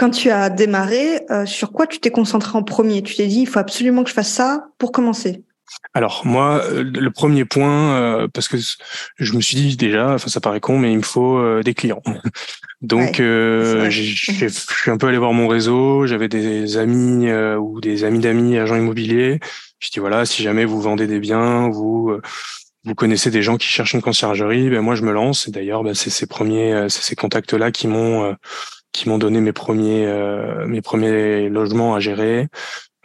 quand tu as démarré, sur quoi tu t'es concentré en premier? Tu t'es dit, il faut absolument que je fasse ça pour commencer? Alors moi, le premier point, parce que je me suis dit déjà, enfin ça paraît con, mais il me faut des clients. Donc, euh, je suis un peu allé voir mon réseau. J'avais des amis euh, ou des amis d'amis agents immobiliers. Je dis voilà, si jamais vous vendez des biens, vous euh, vous connaissez des gens qui cherchent une conciergerie, ben moi je me lance. Et d'ailleurs, ben, c'est ces premiers, euh, c'est ces contacts-là qui m'ont qui m'ont donné mes premiers mes premiers logements à gérer.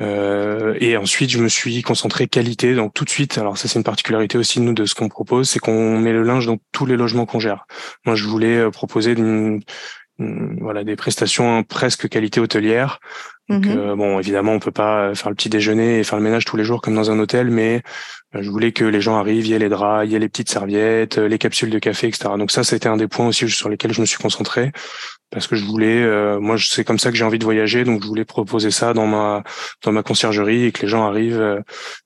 Euh, et ensuite, je me suis concentré qualité. Donc tout de suite, alors ça c'est une particularité aussi de nous de ce qu'on propose, c'est qu'on met le linge dans tous les logements qu'on gère. Moi, je voulais euh, proposer une, voilà des prestations presque qualité hôtelière. Donc, mhm. euh, bon, évidemment, on peut pas faire le petit déjeuner et faire le ménage tous les jours comme dans un hôtel, mais je voulais que les gens arrivent, il y ait les draps, il y ait les petites serviettes, les capsules de café, etc. Donc ça, c'était un des points aussi sur lesquels je me suis concentré parce que je voulais, euh, moi c'est comme ça que j'ai envie de voyager, donc je voulais proposer ça dans ma dans ma conciergerie et que les gens arrivent. Euh,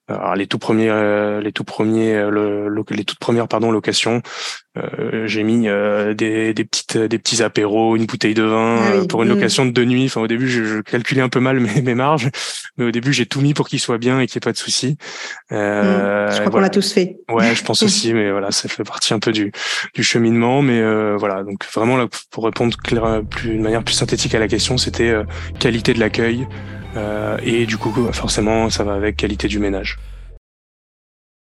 alors les tout premiers, euh, les tout premiers, le, les toutes premières pardon locations, j'ai mis des, des petites des petits apéros, une bouteille de vin ah pour une mm. location de deux nuits. Enfin au début je, calculais un peu mal mes, mes marges, mais au début j'ai tout mis pour qu'il soit bien et qu'il n'y ait pas de soucis. Mm. je crois qu'on l'a tous fait. Ouais, je pense aussi, mais voilà, ça fait partie un peu du du cheminement, mais voilà, donc vraiment là pour répondre plus, une manière plus synthétique à la question, c'était euh, qualité de l'accueil. Euh, et du coup, forcément, ça va avec qualité du ménage.